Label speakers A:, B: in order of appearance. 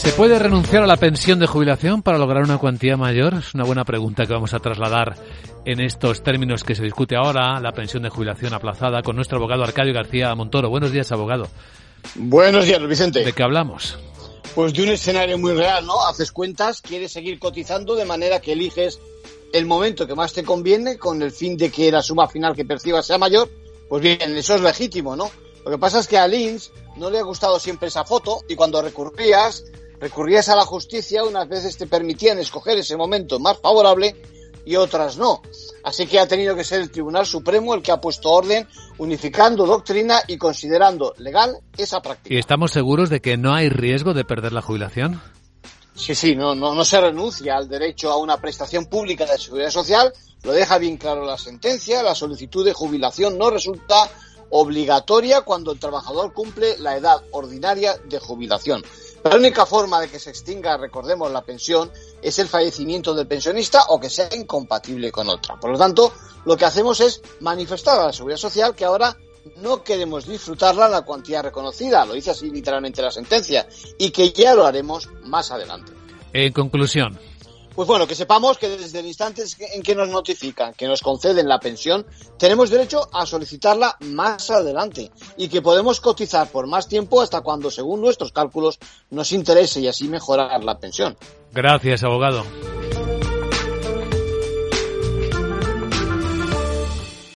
A: ¿Se puede renunciar a la pensión de jubilación para lograr una cuantía mayor? Es una buena pregunta que vamos a trasladar en estos términos que se discute ahora, la pensión de jubilación aplazada, con nuestro abogado Arcadio García Montoro. Buenos días, abogado.
B: Buenos días, Vicente.
A: ¿De qué hablamos?
B: Pues de un escenario muy real, ¿no? Haces cuentas, quieres seguir cotizando de manera que eliges el momento que más te conviene con el fin de que la suma final que percibas sea mayor. Pues bien, eso es legítimo, ¿no? Lo que pasa es que a Lins no le ha gustado siempre esa foto y cuando recurrías recurrías a la justicia, unas veces te permitían escoger ese momento más favorable y otras no. Así que ha tenido que ser el Tribunal Supremo el que ha puesto orden, unificando doctrina y considerando legal esa práctica.
A: ¿Y estamos seguros de que no hay riesgo de perder la jubilación?
B: Sí, sí, no, no, no se renuncia al derecho a una prestación pública de seguridad social, lo deja bien claro la sentencia, la solicitud de jubilación no resulta obligatoria cuando el trabajador cumple la edad ordinaria de jubilación. La única forma de que se extinga, recordemos, la pensión es el fallecimiento del pensionista o que sea incompatible con otra. Por lo tanto, lo que hacemos es manifestar a la seguridad social que ahora no queremos disfrutarla en la cuantía reconocida, lo dice así literalmente la sentencia, y que ya lo haremos más adelante.
A: En conclusión,
B: pues bueno, que sepamos que desde el instante en que nos notifican que nos conceden la pensión, tenemos derecho a solicitarla más adelante y que podemos cotizar por más tiempo hasta cuando, según nuestros cálculos, nos interese y así mejorar la pensión.
A: Gracias, abogado.